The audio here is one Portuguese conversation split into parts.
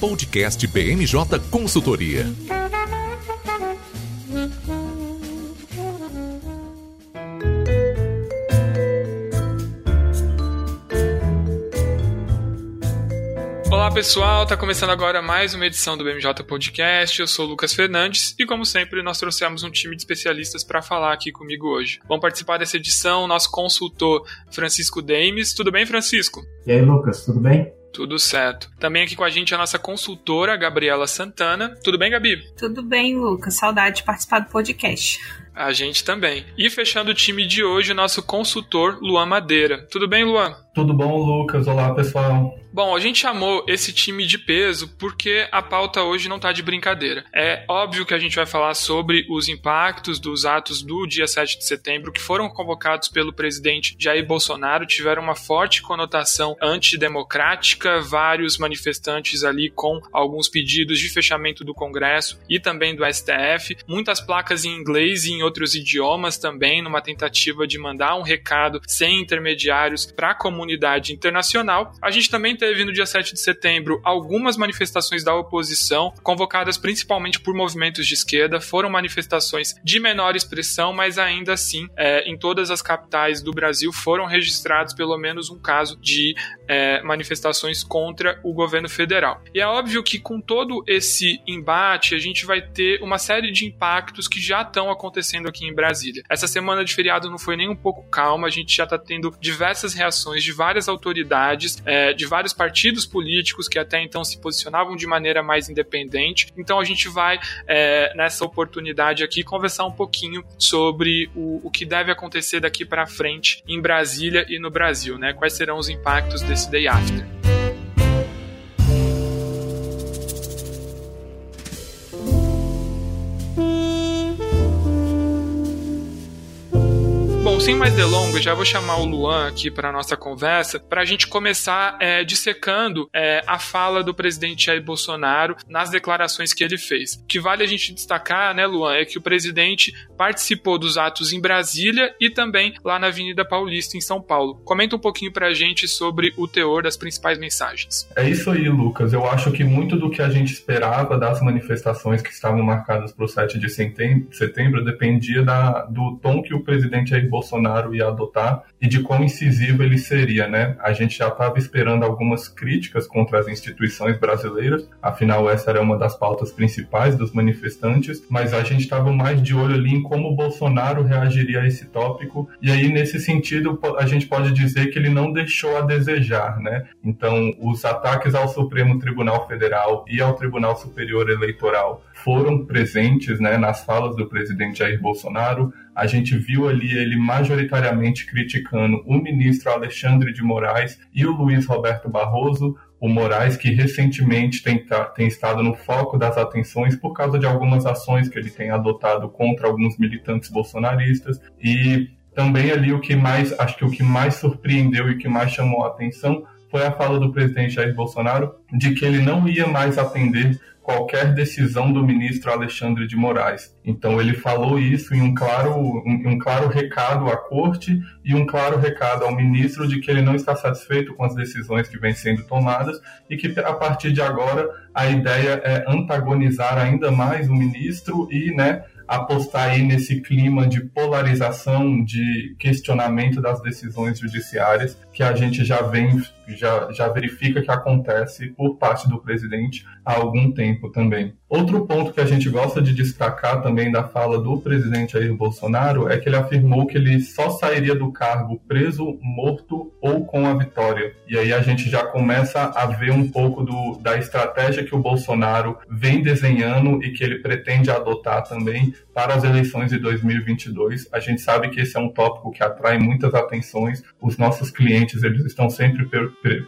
Podcast BMJ Consultoria. Olá pessoal, tá começando agora mais uma edição do BMJ Podcast. Eu sou o Lucas Fernandes e, como sempre, nós trouxemos um time de especialistas para falar aqui comigo hoje. Vão participar dessa edição o nosso consultor Francisco Dames. Tudo bem, Francisco? E aí, Lucas, tudo bem? Tudo certo. Também aqui com a gente a nossa consultora, Gabriela Santana. Tudo bem, Gabi? Tudo bem, Lucas. Saudade de participar do podcast. A gente também. E fechando o time de hoje, o nosso consultor, Luan Madeira. Tudo bem, Luan? Tudo bom, Lucas? Olá, pessoal. Bom, a gente chamou esse time de peso porque a pauta hoje não tá de brincadeira. É óbvio que a gente vai falar sobre os impactos dos atos do dia 7 de setembro que foram convocados pelo presidente Jair Bolsonaro, tiveram uma forte conotação antidemocrática, vários manifestantes ali com alguns pedidos de fechamento do Congresso e também do STF, muitas placas em inglês e em outros idiomas também, numa tentativa de mandar um recado sem intermediários para a comunidade internacional. A gente também teve no dia 7 de setembro algumas manifestações da oposição, convocadas principalmente por movimentos de esquerda. Foram manifestações de menor expressão, mas ainda assim, é, em todas as capitais do Brasil foram registrados pelo menos um caso de é, manifestações contra o governo federal. E é óbvio que com todo esse embate, a gente vai ter uma série de impactos que já estão acontecendo aqui em Brasília. Essa semana de feriado não foi nem um pouco calma, a gente já está tendo diversas reações de várias autoridades, é, de vários partidos políticos que até então se posicionavam de maneira mais independente. Então a gente vai, é, nessa oportunidade aqui, conversar um pouquinho sobre o, o que deve acontecer daqui para frente em Brasília e no Brasil, né? Quais serão os impactos desse day after. Sem mais delongas, já vou chamar o Luan aqui para nossa conversa, para a gente começar é, dissecando é, a fala do presidente Jair Bolsonaro nas declarações que ele fez. O que vale a gente destacar, né, Luan, é que o presidente participou dos atos em Brasília e também lá na Avenida Paulista, em São Paulo. Comenta um pouquinho para a gente sobre o teor das principais mensagens. É isso aí, Lucas. Eu acho que muito do que a gente esperava das manifestações que estavam marcadas para o 7 de setembro dependia da, do tom que o presidente Jair Bolsonaro ia adotar e de quão incisivo ele seria, né? A gente já estava esperando algumas críticas contra as instituições brasileiras, afinal essa era uma das pautas principais dos manifestantes, mas a gente estava mais de olho ali em como Bolsonaro reagiria a esse tópico e aí nesse sentido a gente pode dizer que ele não deixou a desejar, né? Então os ataques ao Supremo Tribunal Federal e ao Tribunal Superior Eleitoral foram presentes né, nas falas do presidente Jair Bolsonaro. A gente viu ali ele majoritariamente criticando o ministro Alexandre de Moraes e o Luiz Roberto Barroso, o Moraes, que recentemente tem, tem, estado no foco das atenções por causa de algumas ações que ele tem adotado contra alguns militantes bolsonaristas. E também ali o que mais, acho que o que mais surpreendeu e que mais chamou a atenção foi a fala do presidente Jair Bolsonaro de que ele não ia mais atender qualquer decisão do ministro Alexandre de Moraes. Então ele falou isso em um claro, um, um, claro recado à corte e um claro recado ao ministro de que ele não está satisfeito com as decisões que vêm sendo tomadas e que a partir de agora a ideia é antagonizar ainda mais o ministro e, né, apostar aí nesse clima de polarização, de questionamento das decisões judiciárias que a gente já vem, já, já verifica que acontece por parte do presidente há algum tempo também. Outro ponto que a gente gosta de destacar também da fala do presidente Jair Bolsonaro é que ele afirmou que ele só sairia do cargo preso, morto ou com a vitória. E aí a gente já começa a ver um pouco do, da estratégia que o Bolsonaro vem desenhando e que ele pretende adotar também para as eleições de 2022. A gente sabe que esse é um tópico que atrai muitas atenções. Os nossos clientes eles estão sempre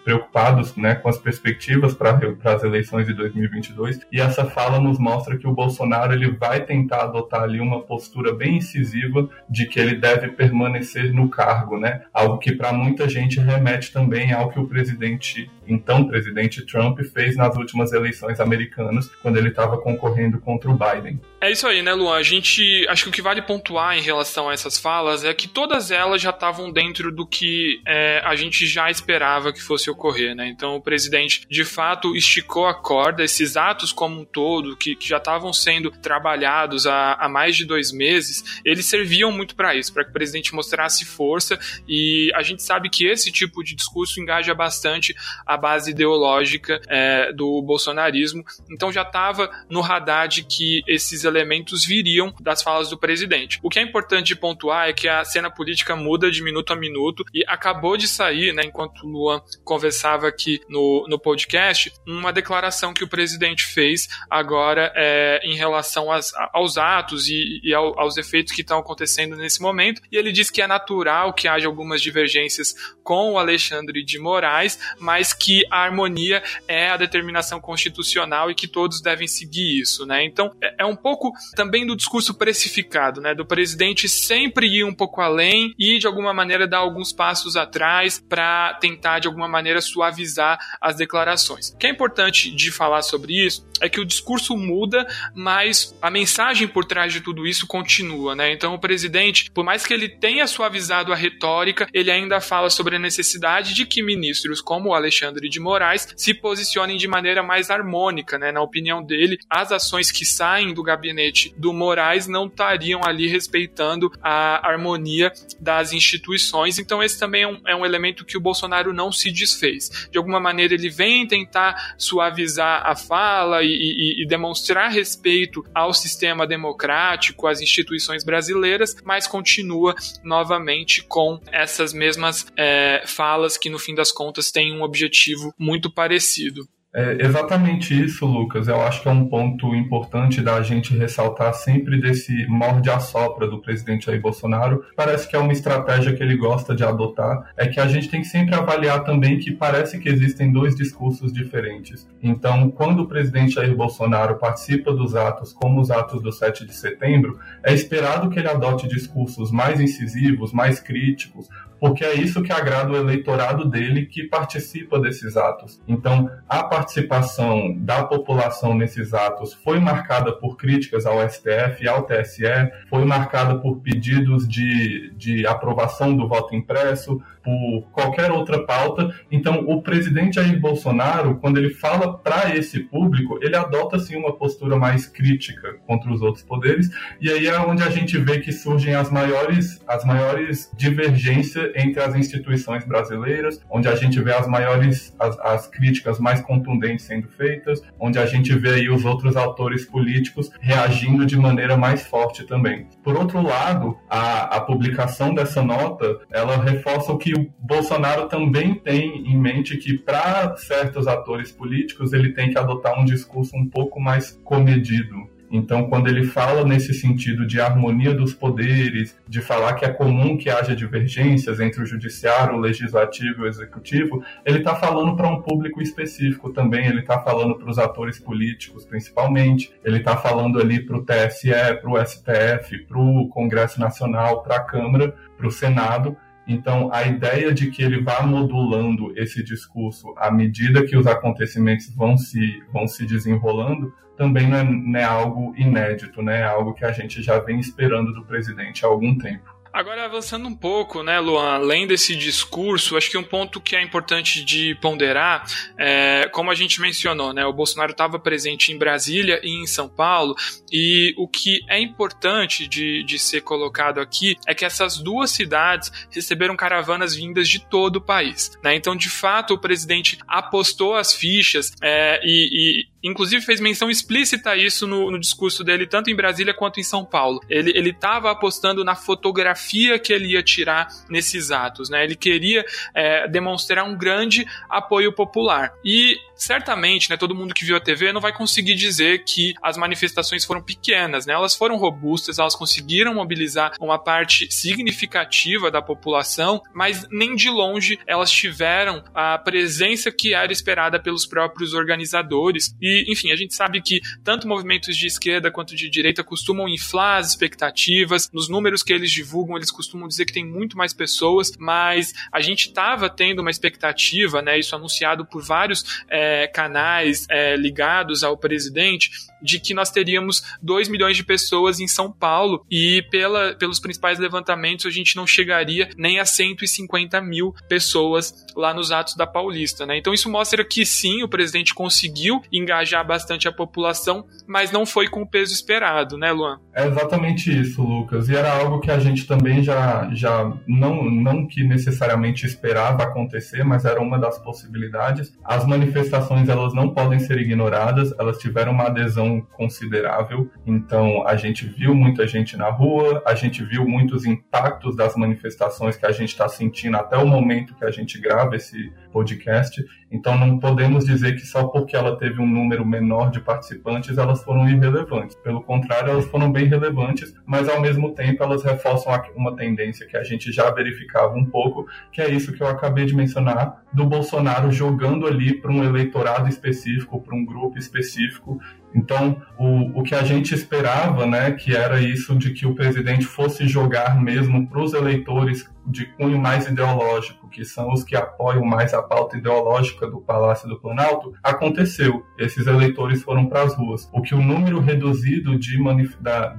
preocupados né, com as perspectivas para as eleições de 2022 e essa fala nos mostra que o Bolsonaro ele vai tentar adotar ali uma postura bem incisiva de que ele deve permanecer no cargo, né? Algo que para muita gente remete também ao que o presidente, então presidente Trump, fez nas últimas eleições americanas, quando ele estava concorrendo contra o Biden. É isso aí, né, Luan? A gente. Acho que o que vale pontuar em relação a essas falas é que todas elas já estavam dentro do que é, a gente já esperava que fosse ocorrer, né? Então o presidente, de fato, esticou a corda, esses atos como um todo, que, que já estavam sendo trabalhados há, há, mais de dois meses, eles serviam muito para isso, para que o presidente mostrasse força, e a gente sabe que esse tipo de discurso engaja bastante a base ideológica é, do bolsonarismo, então já estava no radar de que esses elementos viriam das falas do presidente. O que é importante pontuar é que a cena política muda de minuto a minuto e acabou de sair, né, enquanto o Luan conversava aqui no, no podcast, uma declaração que o presidente fez agora é, em relação às, aos atos e, e ao, aos efeitos que estão acontecendo nesse momento. E ele diz que é natural que haja algumas divergências com o Alexandre de Moraes, mas que a harmonia é a determinação constitucional e que todos devem seguir isso, né? Então é, é um pouco também do discurso precificado, né? Do presidente sempre ir um pouco além e de alguma maneira dar alguns passos atrás para tentar de alguma maneira suavizar as declarações. O que é importante de falar sobre isso é que o discurso muda, mas a mensagem por trás de tudo isso continua, né? Então o presidente, por mais que ele tenha suavizado a retórica, ele ainda fala sobre a necessidade de que ministros como o Alexandre de Moraes se posicionem de maneira mais harmônica, né? Na opinião dele, as ações que saem do gabinete gabinete do Moraes não estariam ali respeitando a harmonia das instituições. Então, esse também é um, é um elemento que o Bolsonaro não se desfez. De alguma maneira, ele vem tentar suavizar a fala e, e, e demonstrar respeito ao sistema democrático, às instituições brasileiras, mas continua novamente com essas mesmas é, falas que, no fim das contas, têm um objetivo muito parecido. É exatamente isso, Lucas. Eu acho que é um ponto importante da gente ressaltar sempre desse morde-a-sopra do presidente Jair Bolsonaro. Parece que é uma estratégia que ele gosta de adotar. É que a gente tem que sempre avaliar também que parece que existem dois discursos diferentes. Então, quando o presidente Jair Bolsonaro participa dos atos, como os atos do 7 de setembro, é esperado que ele adote discursos mais incisivos, mais críticos, porque é isso que agrada o eleitorado dele que participa desses atos. Então, a participação da população nesses atos foi marcada por críticas ao STF e ao TSE, foi marcada por pedidos de, de aprovação do voto impresso, por qualquer outra pauta. Então, o presidente Jair Bolsonaro, quando ele fala para esse público, ele adota sim uma postura mais crítica contra os outros poderes, e aí é onde a gente vê que surgem as maiores, as maiores divergências entre as instituições brasileiras, onde a gente vê as maiores, as, as críticas mais contundentes sendo feitas, onde a gente vê aí os outros autores políticos reagindo de maneira mais forte também. Por outro lado, a, a publicação dessa nota, ela reforça o que o Bolsonaro também tem em mente que para certos atores políticos ele tem que adotar um discurso um pouco mais comedido. Então, quando ele fala nesse sentido de harmonia dos poderes, de falar que é comum que haja divergências entre o judiciário, o legislativo e o executivo, ele está falando para um público específico também, ele está falando para os atores políticos, principalmente, ele está falando ali para o TSE, para o STF, para o Congresso Nacional, para a Câmara, para o Senado. Então, a ideia de que ele vá modulando esse discurso à medida que os acontecimentos vão se, vão se desenrolando também não é, não é algo inédito, né? É algo que a gente já vem esperando do presidente há algum tempo. Agora, avançando um pouco, né, Luan, além desse discurso, acho que um ponto que é importante de ponderar, é, como a gente mencionou, né, o Bolsonaro estava presente em Brasília e em São Paulo, e o que é importante de, de ser colocado aqui é que essas duas cidades receberam caravanas vindas de todo o país. Né? Então, de fato, o presidente apostou as fichas é, e, e inclusive fez menção explícita a isso no, no, discurso dele, tanto em Brasília quanto em São Paulo. Ele estava apostando na fotografia que ele ia tirar nesses atos, né? Ele queria é, demonstrar um grande apoio popular. E certamente, né, todo mundo que viu a TV não vai conseguir dizer que as manifestações foram pequenas, né? Elas foram robustas, elas conseguiram mobilizar uma parte significativa da população, mas nem de longe elas tiveram a presença que era esperada pelos próprios organizadores. E, enfim, a gente sabe que tanto movimentos de esquerda quanto de direita costumam inflar as expectativas. Nos números que eles divulgam, eles costumam dizer que tem muito mais pessoas, mas a gente estava tendo uma expectativa, né? Isso anunciado por vários é, canais é, ligados ao presidente, de que nós teríamos 2 milhões de pessoas em São Paulo e pela, pelos principais levantamentos a gente não chegaria nem a 150 mil pessoas lá nos atos da Paulista, né? Então isso mostra que sim, o presidente conseguiu engajar bastante a população, mas não foi com o peso esperado, né, Luan? É exatamente isso, Lucas. E era algo que a gente também já, já não, não que necessariamente esperava acontecer, mas era uma das possibilidades. As manifestações elas não podem ser ignoradas, elas tiveram uma adesão considerável. Então a gente viu muita gente na rua, a gente viu muitos impactos das manifestações que a gente está sentindo até o momento que a gente grava esse podcast. Então não podemos dizer que só porque ela teve um número menor de participantes elas foram irrelevantes. Pelo contrário, elas foram bem relevantes, mas ao mesmo tempo elas reforçam uma tendência que a gente já verificava um pouco, que é isso que eu acabei de mencionar, do Bolsonaro jogando ali para um eleitorado específico, para um grupo específico, então, o, o que a gente esperava, né, que era isso de que o presidente fosse jogar mesmo para os eleitores de cunho mais ideológico, que são os que apoiam mais a pauta ideológica do Palácio do Planalto, aconteceu. Esses eleitores foram para as ruas. O que o número reduzido de,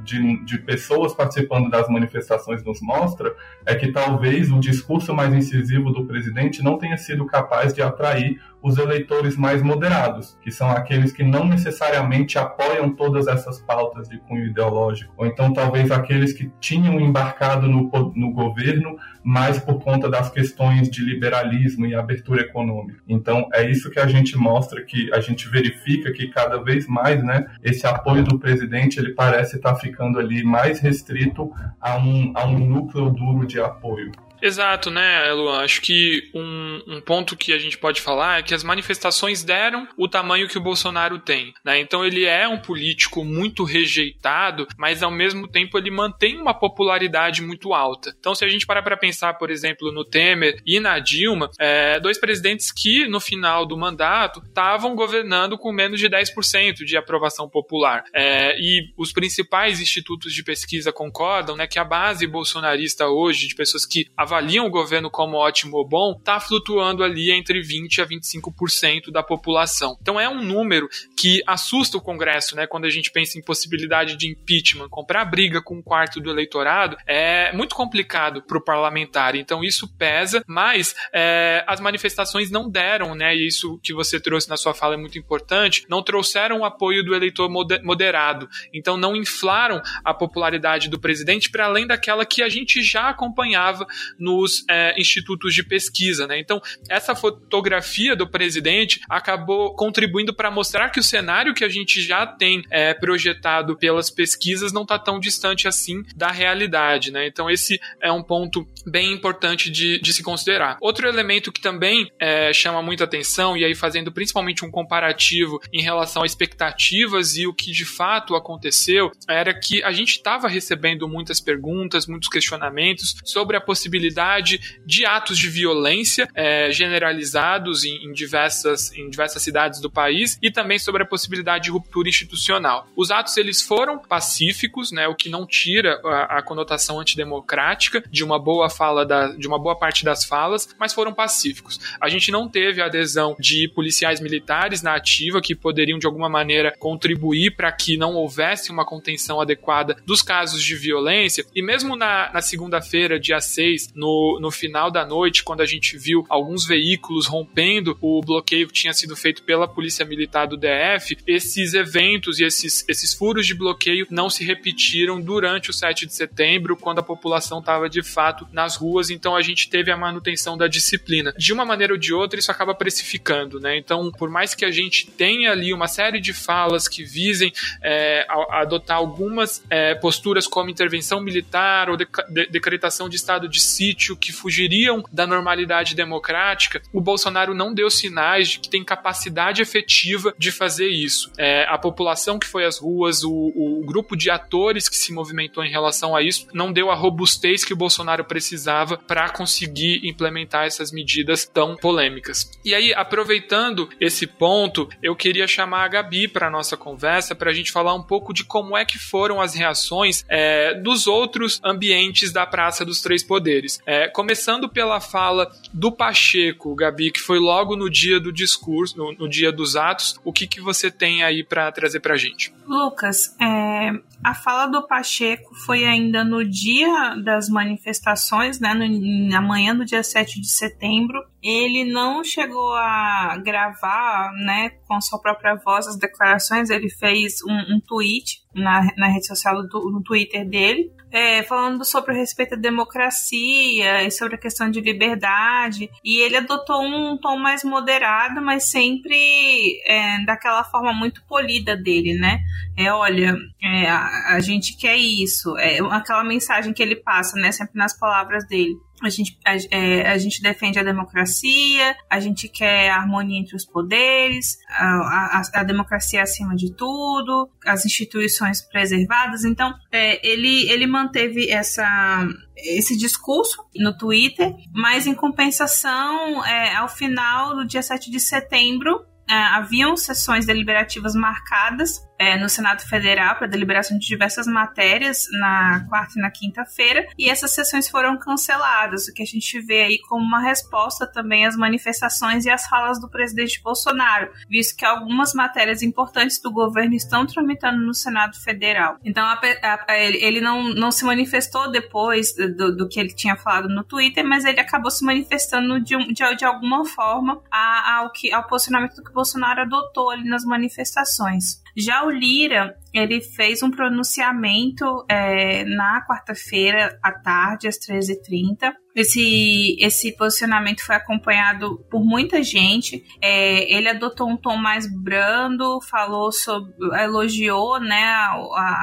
de, de pessoas participando das manifestações nos mostra é que talvez o discurso mais incisivo do presidente não tenha sido capaz de atrair os eleitores mais moderados, que são aqueles que não necessariamente apoiam todas essas pautas de cunho ideológico, ou então talvez aqueles que tinham embarcado no, no governo, mas por conta das questões de liberalismo e abertura econômica. Então é isso que a gente mostra, que a gente verifica que cada vez mais, né, esse apoio do presidente ele parece estar ficando ali mais restrito a um, a um núcleo duro de apoio. Exato, né, Luan? Acho que um, um, ponto que a gente pode falar é que as manifestações deram o tamanho que o Bolsonaro tem. Né? Então ele é um político muito rejeitado, mas ao mesmo tempo ele mantém uma popularidade muito alta. Então, se a gente parar para pensar, por exemplo, no Temer e na Dilma, é, dois presidentes que no final do mandato estavam governando com menos de 10% de aprovação popular. É, e os principais institutos de pesquisa concordam né, que a base bolsonarista hoje, de pessoas que avaliam o governo como ótimo ou bom, está flutuando ali entre 20% a 25% da população. Então é um número que assusta o Congresso, né? Quando a gente pensa em possibilidade de impeachment, comprar briga com um quarto do eleitorado é muito complicado para o parlamentar. Então isso pesa, mas é, as manifestações não deram, né? E isso que você trouxe na sua fala é muito importante, não trouxeram o apoio do eleitor moderado. Então não inflaram a popularidade do presidente para além daquela que a gente já acompanhava nos é, institutos de pesquisa. Né? Então, essa fotografia do presidente acabou contribuindo para mostrar que o cenário que a gente já tem é, projetado pelas pesquisas não está tão distante assim da realidade. Né? Então, esse é um ponto bem importante de, de se considerar. Outro elemento que também é, chama muita atenção, e aí fazendo principalmente um comparativo em relação a expectativas e o que de fato aconteceu, era que a gente estava recebendo muitas perguntas, muitos questionamentos sobre a possibilidade possibilidade de atos de violência é, generalizados em, em, diversas, em diversas cidades do país e também sobre a possibilidade de ruptura institucional. Os atos eles foram pacíficos, né, o que não tira a, a conotação antidemocrática de uma boa fala da, de uma boa parte das falas, mas foram pacíficos. A gente não teve a adesão de policiais militares na ativa que poderiam de alguma maneira contribuir para que não houvesse uma contenção adequada dos casos de violência e mesmo na, na segunda-feira, dia 6, no, no final da noite, quando a gente viu alguns veículos rompendo o bloqueio que tinha sido feito pela Polícia Militar do DF, esses eventos e esses, esses furos de bloqueio não se repetiram durante o 7 de setembro, quando a população estava de fato nas ruas, então a gente teve a manutenção da disciplina. De uma maneira ou de outra, isso acaba precificando, né? Então, por mais que a gente tenha ali uma série de falas que visem é, adotar algumas é, posturas como intervenção militar ou de, de, decretação de estado de sítio que fugiriam da normalidade democrática, o Bolsonaro não deu sinais de que tem capacidade efetiva de fazer isso. É, a população que foi às ruas, o, o grupo de atores que se movimentou em relação a isso, não deu a robustez que o Bolsonaro precisava para conseguir implementar essas medidas tão polêmicas. E aí, aproveitando esse ponto, eu queria chamar a Gabi para nossa conversa para a gente falar um pouco de como é que foram as reações é, dos outros ambientes da Praça dos Três Poderes. É, começando pela fala do Pacheco, Gabi, que foi logo no dia do discurso, no, no dia dos atos. O que, que você tem aí para trazer para gente? Lucas, é, a fala do Pacheco foi ainda no dia das manifestações, né, no, na manhã do dia 7 de setembro. Ele não chegou a gravar, né, com sua própria voz as declarações, ele fez um, um tweet na, na rede social, do, no Twitter dele, é, falando sobre o respeito à democracia e sobre a questão de liberdade. E ele adotou um tom mais moderado, mas sempre é, daquela forma muito polida dele, né? É, olha, é, a, a, gente quer isso. É aquela mensagem que ele passa, né? Sempre nas palavras dele. A gente, a, é, a, gente defende a democracia, a gente quer a harmonia entre os poderes, a, a, a democracia acima de tudo, as instituições preservadas. Então, é, ele, ele manteve essa, esse discurso no Twitter, mas em compensação, é, ao final do dia 7 de setembro, é, haviam sessões deliberativas marcadas é, no Senado Federal para deliberação de diversas matérias na quarta e na quinta-feira, e essas sessões foram canceladas, o que a gente vê aí como uma resposta também às manifestações e às falas do presidente Bolsonaro, visto que algumas matérias importantes do governo estão tramitando no Senado Federal. Então, a, a, ele não, não se manifestou depois do, do, que ele tinha falado no Twitter, mas ele acabou se manifestando de, de, de alguma forma ao, que, ao posicionamento que Bolsonaro adotou ali nas manifestações. Já o Lira, ele fez um pronunciamento é, na quarta-feira à tarde, às 13h30. Esse, esse posicionamento foi acompanhado por muita gente. É, ele adotou um tom mais brando, falou sobre, elogiou né,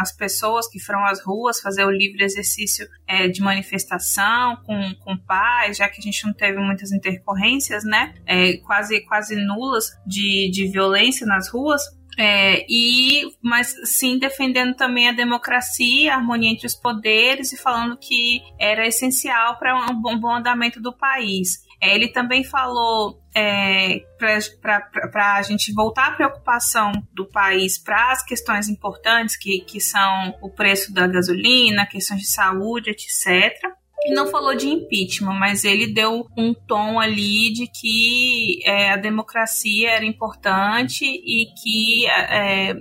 as pessoas que foram às ruas fazer o livre exercício é, de manifestação com, com paz, já que a gente não teve muitas intercorrências, né, é, quase, quase nulas de, de violência nas ruas. É, e, mas sim defendendo também a democracia, a harmonia entre os poderes e falando que era essencial para um bom, andamento do país. É, ele também falou é, para a gente voltar a preocupação do país para as questões importantes, que, que são o preço da gasolina, questões de saúde, etc e não falou de impeachment, mas ele deu um tom ali de que é, a democracia era importante e que é,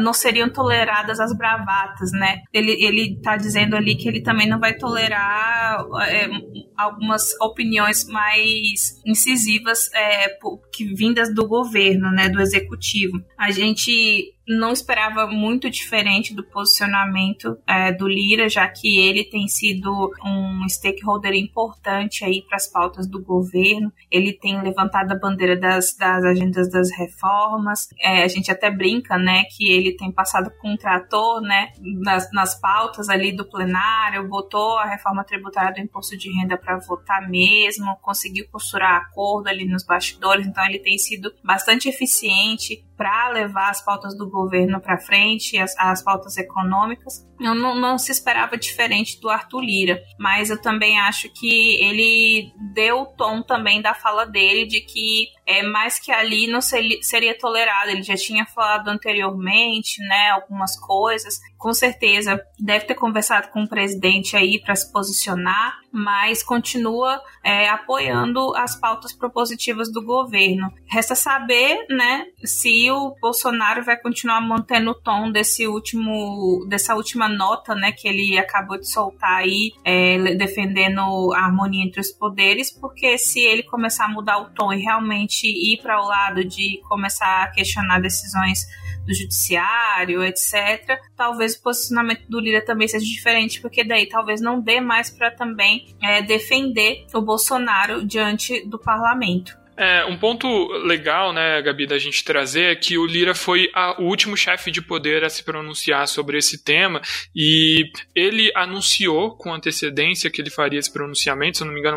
não seriam toleradas as bravatas, né? Ele, ele tá dizendo ali que ele também não vai tolerar é, algumas opiniões mais incisivas é, que vindas do governo, né, do executivo. A gente não esperava muito diferente do posicionamento é, do Lira, já que ele tem sido um stakeholder importante aí para as pautas do governo. Ele tem levantado a bandeira das, das agendas das reformas. É, a gente até brinca, né, que ele tem passado com um trator, né, nas, nas pautas ali do plenário, botou a reforma tributária do imposto de renda para votar mesmo, conseguiu costurar acordo ali nos bastidores. Então ele tem sido bastante eficiente para levar as pautas do governo para frente, as, as pautas econômicas. Eu não, não, se esperava diferente do Arthur Lira, mas eu também acho que ele deu o tom também da fala dele de que é mais que ali não seria, tolerado. Ele já tinha falado anteriormente, né, algumas coisas com certeza deve ter conversado com o presidente aí para se posicionar, mas continua é, apoiando as pautas propositivas do governo. Resta saber, né, se o Bolsonaro vai continuar mantendo o tom desse último, dessa última nota, né, que ele acabou de soltar aí, é, defendendo a harmonia entre os poderes, porque se ele começar a mudar o tom e realmente ir para o lado de começar a questionar decisões do judiciário, etc. Talvez o posicionamento do Lira também seja diferente, porque daí talvez não dê mais para também é, defender o Bolsonaro diante do parlamento. É, um ponto legal, né, Gabi, da gente trazer é que o Lira foi a, o último chefe de poder a se pronunciar sobre esse tema e ele anunciou com antecedência que ele faria esse pronunciamento, se eu não me engano,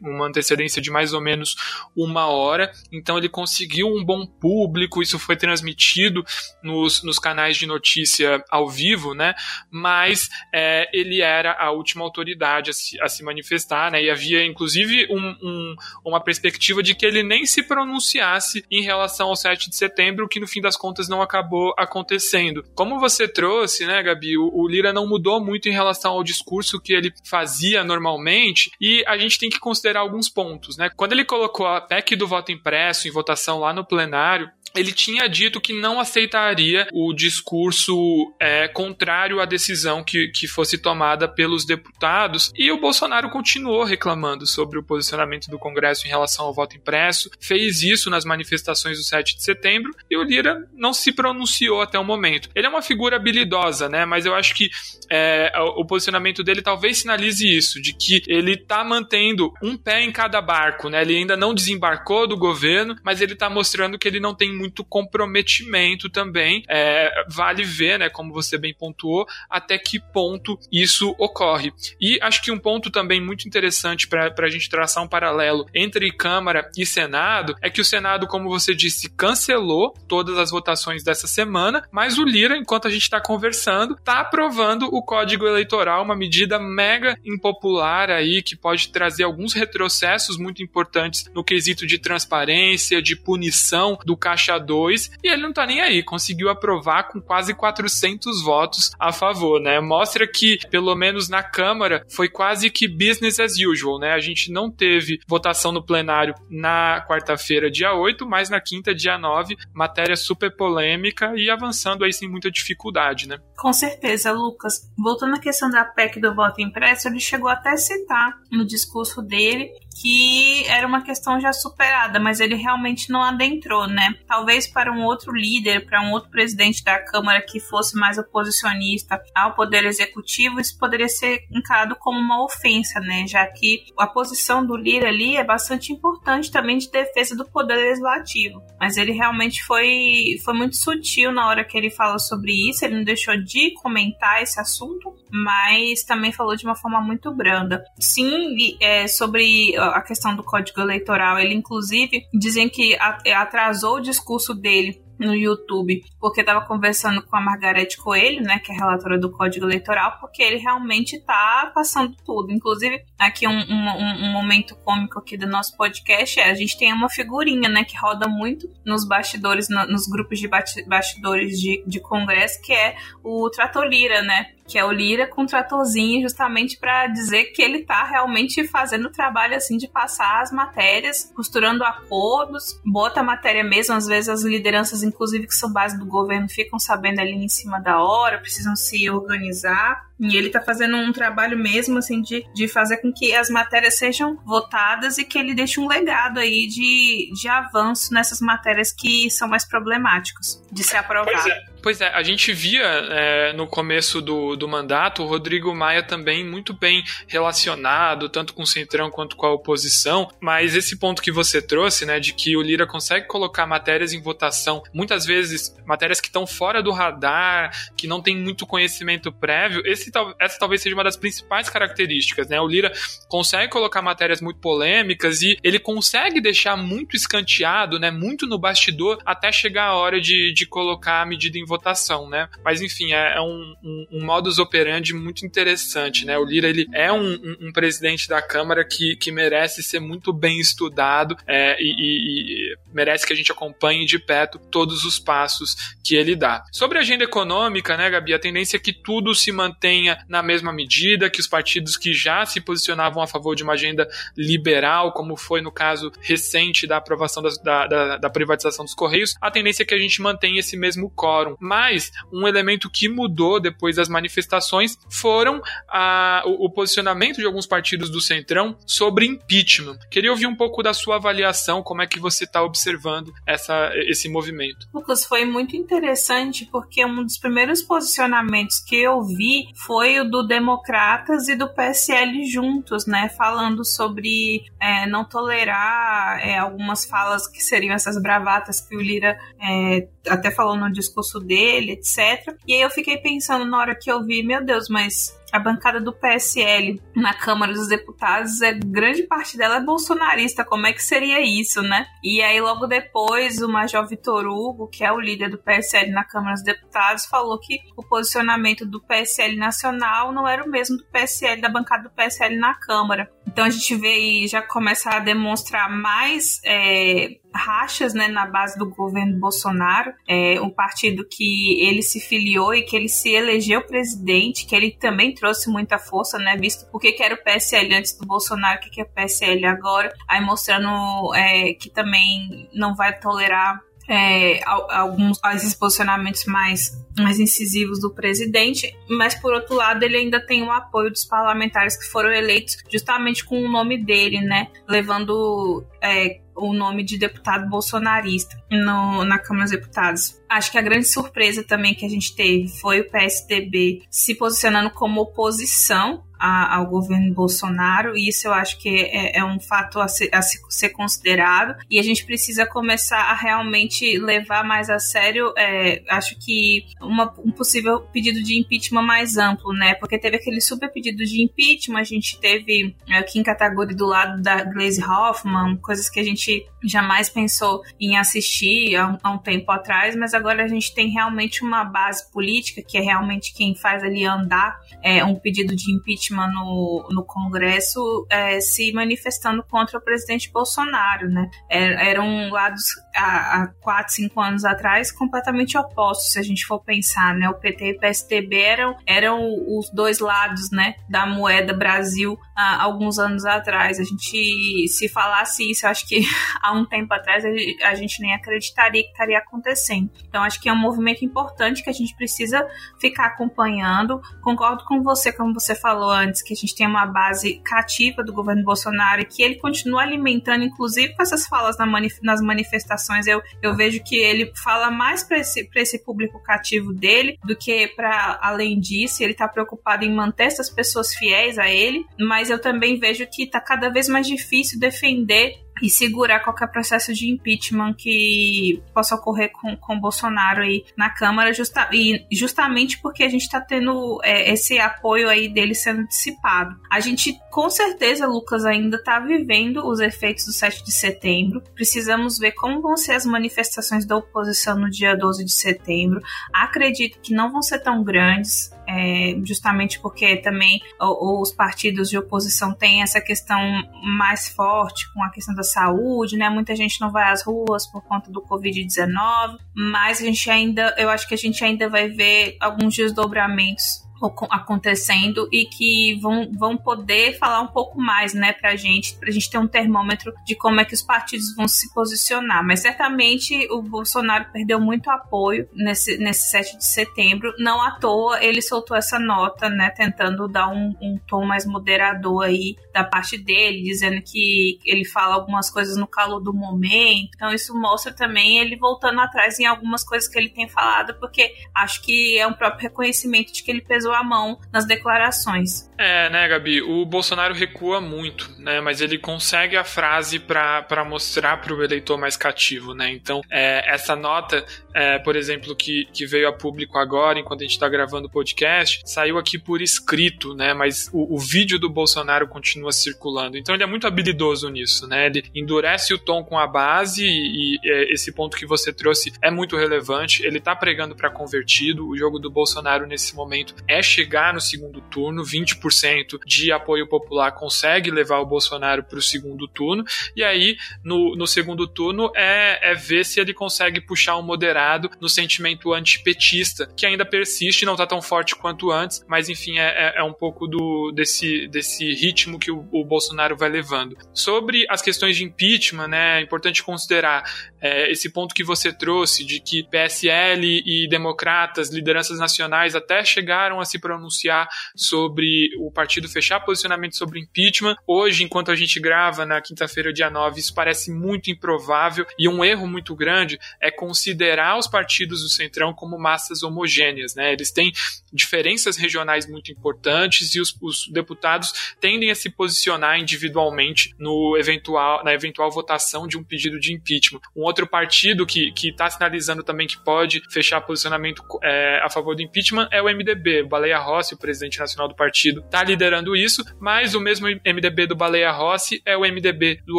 uma antecedência de mais ou menos uma hora. Então ele conseguiu um bom público, isso foi transmitido nos, nos canais de notícia ao vivo, né? Mas é, ele era a última autoridade a se, a se manifestar, né? E havia inclusive um, um, uma perspectiva de que ele ele nem se pronunciasse em relação ao 7 de setembro, que no fim das contas não acabou acontecendo. Como você trouxe, né, Gabi, o, o Lira não mudou muito em relação ao discurso que ele fazia normalmente, e a gente tem que considerar alguns pontos, né? Quando ele colocou a PEC do voto impresso em votação lá no plenário, ele tinha dito que não aceitaria o discurso é, contrário à decisão que, que fosse tomada pelos deputados, e o Bolsonaro continuou reclamando sobre o posicionamento do Congresso em relação ao voto impresso, fez isso nas manifestações do 7 de setembro, e o Lira não se pronunciou até o momento. Ele é uma figura habilidosa, né? Mas eu acho que é, o posicionamento dele talvez sinalize isso, de que ele está mantendo um pé em cada barco, né? Ele ainda não desembarcou do governo, mas ele está mostrando que ele não tem muito comprometimento também. É, vale ver, né, como você bem pontuou, até que ponto isso ocorre. E acho que um ponto também muito interessante para a gente traçar um paralelo entre Câmara e Senado é que o Senado, como você disse, cancelou todas as votações dessa semana, mas o Lira, enquanto a gente está conversando, está aprovando o Código Eleitoral, uma medida mega impopular aí que pode trazer alguns retrocessos muito importantes no quesito de transparência, de punição do caixa 2 e ele não tá nem aí, conseguiu aprovar com quase 400 votos a favor, né? Mostra que, pelo menos na Câmara, foi quase que business as usual, né? A gente não teve votação no plenário na quarta-feira, dia 8, mas na quinta, dia 9, matéria super polêmica e avançando aí sem muita dificuldade, né? Com certeza, Lucas. Voltando à questão da PEC do voto impresso, ele chegou até a citar no discurso dele que era uma questão já superada, mas ele realmente não adentrou, né? Talvez para um outro líder, para um outro presidente da Câmara que fosse mais oposicionista ao Poder Executivo, isso poderia ser encarado como uma ofensa, né? Já que a posição do Lira ali é bastante importante também de defesa do Poder Legislativo. Mas ele realmente foi, foi muito sutil na hora que ele falou sobre isso, ele não deixou de comentar esse assunto, mas também falou de uma forma muito branda. Sim, é, sobre a questão do código eleitoral, ele inclusive dizem que atrasou o discurso dele no YouTube, porque estava conversando com a Margarete Coelho, né, que é relatora do Código Eleitoral, porque ele realmente está passando tudo. Inclusive, aqui um, um, um, momento cômico aqui do nosso podcast é a gente tem uma figurinha, né, que roda muito nos bastidores, no, nos grupos de bastidores de, de congresso, que é o Tratolira, né, que é o Lira com o tratorzinho, justamente para dizer que ele tá realmente fazendo o trabalho assim de passar as matérias, costurando acordos, bota a matéria mesmo, às vezes as lideranças inclusive que são base do governo, ficam sabendo ali em cima da hora, precisam se organizar. E ele está fazendo um trabalho mesmo, assim, de, de fazer com que as matérias sejam votadas e que ele deixe um legado aí de, de avanço nessas matérias que são mais problemáticas de ser aprovadas. Pois é. Pois é, a gente via é, no começo do, do mandato o Rodrigo Maia também muito bem relacionado, tanto com o Centrão quanto com a oposição, mas esse ponto que você trouxe, né, de que o Lira consegue colocar matérias em votação, muitas vezes matérias que estão fora do radar, que não tem muito conhecimento prévio, esse essa talvez seja uma das principais características, né? O Lira consegue colocar matérias muito polêmicas e ele consegue deixar muito escanteado, né? Muito no bastidor até chegar a hora de, de colocar a medida em votação, né? Mas enfim, é, é um, um, um modus operandi muito interessante, né? O Lira ele é um, um, presidente da Câmara que, que merece ser muito bem estudado é, e, e, e, merece que a gente acompanhe de perto todos os passos que ele dá. Sobre a agenda econômica, né, Gabi, a tendência é que tudo se mantenha na mesma medida, que os partidos que já se posicionavam a favor de uma agenda liberal, como foi no caso recente da aprovação da, da, da privatização dos Correios, a tendência é que a gente mantenha esse mesmo quórum. Mas um elemento que mudou depois das manifestações foram a, o, o posicionamento de alguns partidos do Centrão sobre impeachment. Queria ouvir um pouco da sua avaliação, como é que você está observando essa, esse movimento. Lucas, foi muito interessante porque um dos primeiros posicionamentos que eu vi foi o do Democratas e do PSL juntos, né? Falando sobre é, não tolerar é, algumas falas que seriam essas bravatas que o Lira é, até falou no discurso dele, etc. E aí eu fiquei pensando na hora que eu vi, meu Deus, mas a bancada do PSL na Câmara dos Deputados, é grande parte dela é bolsonarista. Como é que seria isso, né? E aí, logo depois, o Major Vitor Hugo, que é o líder do PSL na Câmara dos Deputados, falou que o posicionamento do PSL nacional não era o mesmo do PSL, da bancada do PSL na Câmara. Então a gente vê e já começa a demonstrar mais é, rachas né, na base do governo Bolsonaro, é, um partido que ele se filiou e que ele se elegeu presidente, que ele também trouxe muita força, né, visto o que, era o PSL antes do Bolsonaro, o que, que é o PSL agora, aí mostrando é, que também não vai tolerar é, alguns esses posicionamentos mais, mais incisivos do presidente, mas por outro lado ele ainda tem o apoio dos parlamentares que foram eleitos justamente com o nome dele, né, levando é, o nome de deputado bolsonarista no, na Câmara dos Deputados. Acho que a grande surpresa também que a gente teve foi o PSDB se posicionando como oposição a, ao governo Bolsonaro, e isso eu acho que é, é um fato a ser, a ser, considerado, e a gente precisa começar a realmente levar mais a sério, é, acho que uma, um possível pedido de impeachment mais amplo, né? Porque teve aquele super pedido de impeachment, a gente teve o Kim Kataguiri do lado da Glaze Hoffman, coisas que a gente jamais pensou em assistir há um, há um tempo atrás, mas agora a gente tem realmente uma base política, que é realmente quem faz ali andar é, um pedido de impeachment no, no Congresso é, se manifestando contra o presidente Bolsonaro, né? É, eram lados há, há quatro, cinco anos atrás completamente opostos, se a gente for pensar, né? O PT e o PSDB eram, eram os dois lados, né, da moeda Brasil há alguns anos atrás. A gente, se falasse isso, acho que há um tempo atrás a gente nem acreditaria que estaria acontecendo. Então, acho que é um movimento importante que a gente precisa ficar acompanhando. Concordo com você, como você falou antes, que a gente tem uma base cativa do governo Bolsonaro e que ele continua alimentando, inclusive com essas falas nas manifestações. Eu, eu vejo que ele fala mais para esse, esse público cativo dele do que para além disso. Ele está preocupado em manter essas pessoas fiéis a ele, mas eu também vejo que está cada vez mais difícil defender e segurar qualquer processo de impeachment que possa ocorrer com, com Bolsonaro aí na Câmara, justa, e justamente porque a gente está tendo é, esse apoio aí dele sendo dissipado. A gente, com certeza, Lucas, ainda está vivendo os efeitos do 7 de setembro. Precisamos ver como vão ser as manifestações da oposição no dia 12 de setembro. Acredito que não vão ser tão grandes é, justamente porque também os partidos de oposição têm essa questão mais forte com a questão da saúde, né? Muita gente não vai às ruas por conta do Covid-19, mas a gente ainda, eu acho que a gente ainda vai ver alguns desdobramentos acontecendo e que vão, vão poder falar um pouco mais, né, pra gente, pra gente ter um termômetro de como é que os partidos vão se posicionar. Mas certamente o Bolsonaro perdeu muito apoio nesse, nesse 7 de setembro. Não à toa ele soltou essa nota, né, tentando dar um, um tom mais moderador aí da parte dele, dizendo que ele fala algumas coisas no calor do momento. Então isso mostra também ele voltando atrás em algumas coisas que ele tem falado, porque acho que é um próprio reconhecimento de que ele pesou a mão nas declarações. É, né, Gabi? O Bolsonaro recua muito, né? Mas ele consegue a frase para mostrar para o eleitor mais cativo, né? Então, é, essa nota, é, por exemplo, que, que veio a público agora, enquanto a gente está gravando o podcast, saiu aqui por escrito, né? Mas o, o vídeo do Bolsonaro continua circulando. Então, ele é muito habilidoso nisso, né? Ele endurece o tom com a base e, e é, esse ponto que você trouxe é muito relevante. Ele está pregando para convertido. O jogo do Bolsonaro nesse momento é chegar no segundo turno, 20% de apoio popular consegue levar o Bolsonaro para o segundo turno, e aí no, no segundo turno é, é ver se ele consegue puxar um moderado no sentimento antipetista, que ainda persiste, não está tão forte quanto antes, mas enfim, é, é, é um pouco do, desse, desse ritmo que o, o, Bolsonaro vai levando. Sobre as questões de impeachment, né, é importante considerar é, esse ponto que você trouxe de que PSL e democratas, lideranças nacionais, até chegaram a se pronunciar sobre o partido fechar posicionamento sobre impeachment. Hoje, enquanto a gente grava na quinta-feira, dia 9, isso parece muito improvável e um erro muito grande é considerar os partidos do Centrão como massas homogêneas. Né? Eles têm diferenças regionais muito importantes e os, os deputados tendem a se posicionar individualmente no eventual, na eventual votação de um pedido de impeachment. Um outro partido que está sinalizando também que pode fechar posicionamento é, a favor do impeachment é o MDB. O Baleia Rossi, o presidente nacional do partido, está liderando isso, mas o mesmo MDB do Baleia Rossi é o MDB do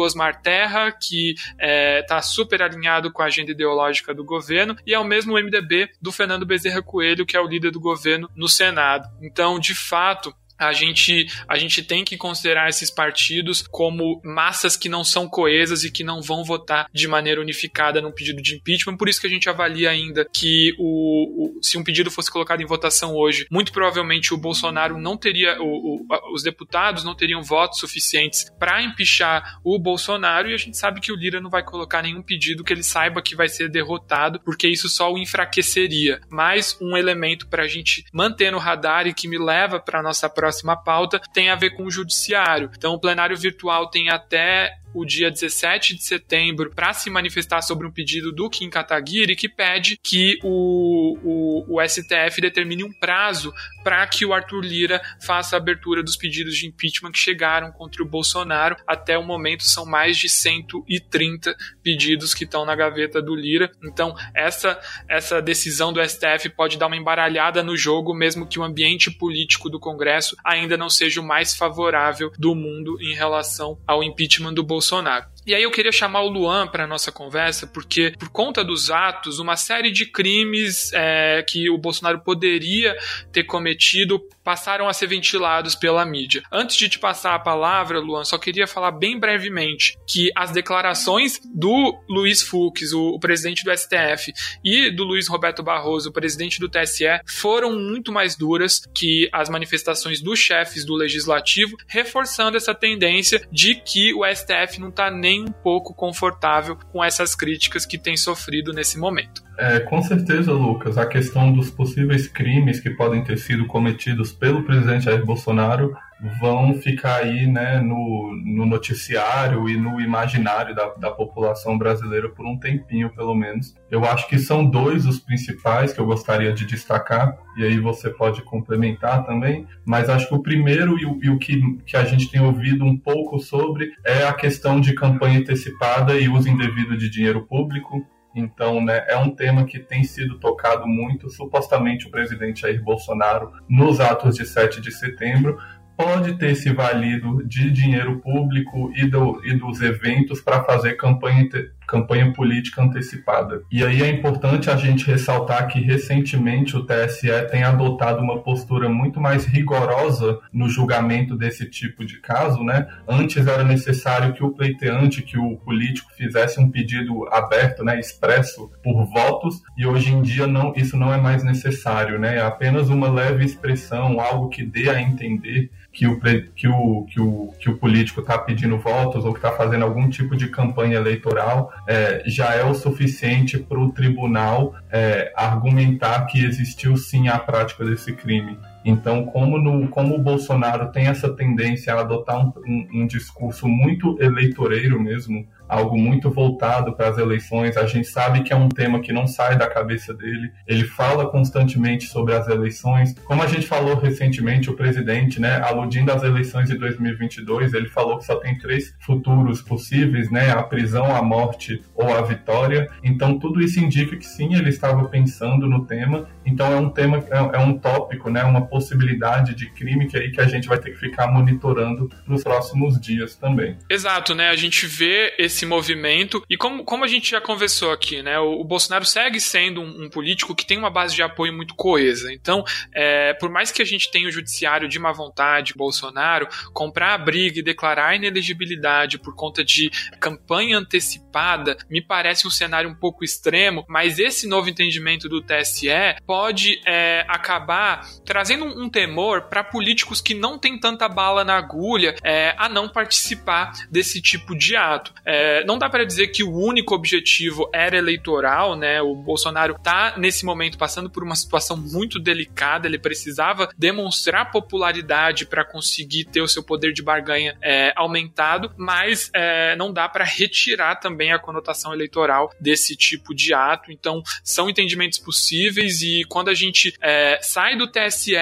Osmar Terra, que está é, tá super alinhado com a agenda ideológica do governo, e é o mesmo MDB do Fernando Bezerra Coelho, que é o líder do governo no Senado. Então, de fato, a gente, a gente tem que considerar esses partidos como massas que não são coesas e que não vão votar de maneira unificada num pedido de impeachment. Por isso que a gente avalia ainda que o, o se um pedido fosse colocado em votação hoje, muito provavelmente o Bolsonaro não teria, o, o, os deputados não teriam votos suficientes para empichar o Bolsonaro e a gente sabe que o Lira não vai colocar nenhum pedido que ele saiba que vai ser derrotado, porque isso só o enfraqueceria. Mais um elemento para a gente manter no radar e que me leva para nossa próxima pauta tem a ver com o judiciário. Então, o plenário virtual tem até o dia 17 de setembro para se manifestar sobre um pedido do Kim Kataguiri que pede que o, o, o STF determine um prazo para que o Arthur Lira faça a abertura dos pedidos de impeachment que chegaram contra o Bolsonaro. Até o momento são mais de 130 pedidos que estão na gaveta do Lira. Então, essa, essa decisão do STF pode dar uma embaralhada no jogo, mesmo que o ambiente político do Congresso ainda não seja o mais favorável do mundo em relação ao impeachment do Bolsonaro. Bolsonaro. E aí eu queria chamar o Luan para nossa conversa, porque por conta dos atos, uma série de crimes é, que o Bolsonaro poderia ter cometido passaram a ser ventilados pela mídia. Antes de te passar a palavra, Luan, só queria falar bem brevemente que as declarações do Luiz Fux, o, o presidente do STF, e do Luiz Roberto Barroso, o presidente do TSE, foram muito mais duras que as manifestações dos chefes do legislativo, reforçando essa tendência de que o STF não está nem nem um pouco confortável com essas críticas que tem sofrido nesse momento. É, com certeza, Lucas, a questão dos possíveis crimes que podem ter sido cometidos pelo presidente Jair Bolsonaro vão ficar aí né, no, no noticiário e no imaginário da, da população brasileira por um tempinho, pelo menos. Eu acho que são dois os principais que eu gostaria de destacar, e aí você pode complementar também, mas acho que o primeiro e o, e o que, que a gente tem ouvido um pouco sobre é a questão de campanha antecipada e uso indevido de dinheiro público. Então, né, é um tema que tem sido tocado muito. Supostamente, o presidente Jair Bolsonaro, nos atos de 7 de setembro, pode ter se valido de dinheiro público e, do, e dos eventos para fazer campanha, campanha política antecipada. E aí é importante a gente ressaltar que recentemente o TSE tem adotado uma postura muito mais rigorosa no julgamento desse tipo de caso, né? Antes era necessário que o pleiteante, que o político fizesse um pedido aberto, né, expresso por votos, e hoje em dia não, isso não é mais necessário, né? É apenas uma leve expressão, algo que dê a entender que o, que o, que o, que o político está pedindo votos ou que está fazendo algum tipo de campanha eleitoral, é, já é o suficiente para o tribunal é, argumentar que existiu sim a prática desse crime. Então, como, no, como o Bolsonaro tem essa tendência a adotar um, um, um discurso muito eleitoreiro mesmo, algo muito voltado para as eleições. A gente sabe que é um tema que não sai da cabeça dele. Ele fala constantemente sobre as eleições. Como a gente falou recentemente, o presidente, né, aludindo às eleições de 2022, ele falou que só tem três futuros possíveis, né, a prisão, a morte ou a vitória. Então tudo isso indica que sim, ele estava pensando no tema. Então é um tema, é, é um tópico, né, uma possibilidade de crime que aí que a gente vai ter que ficar monitorando nos próximos dias também. Exato, né? A gente vê esse movimento. E como, como a gente já conversou aqui, né? O, o Bolsonaro segue sendo um, um, político que tem uma base de apoio muito coesa. Então, é, por mais que a gente tenha o judiciário de má vontade, Bolsonaro, comprar a briga e declarar inelegibilidade por conta de campanha antecipada, me parece um cenário um pouco extremo, mas esse novo entendimento do TSE pode é, acabar trazendo um, um temor para políticos que não têm tanta bala na agulha é, a não participar desse tipo de ato. É, não dá para dizer que o único objetivo era eleitoral, né? O Bolsonaro está nesse momento passando por uma situação muito delicada, ele precisava demonstrar popularidade para conseguir ter o seu poder de barganha é, aumentado, mas é, não dá para retirar também a conotação eleitoral desse tipo de ato. Então, são entendimentos possíveis e quando a gente é, sai do TSE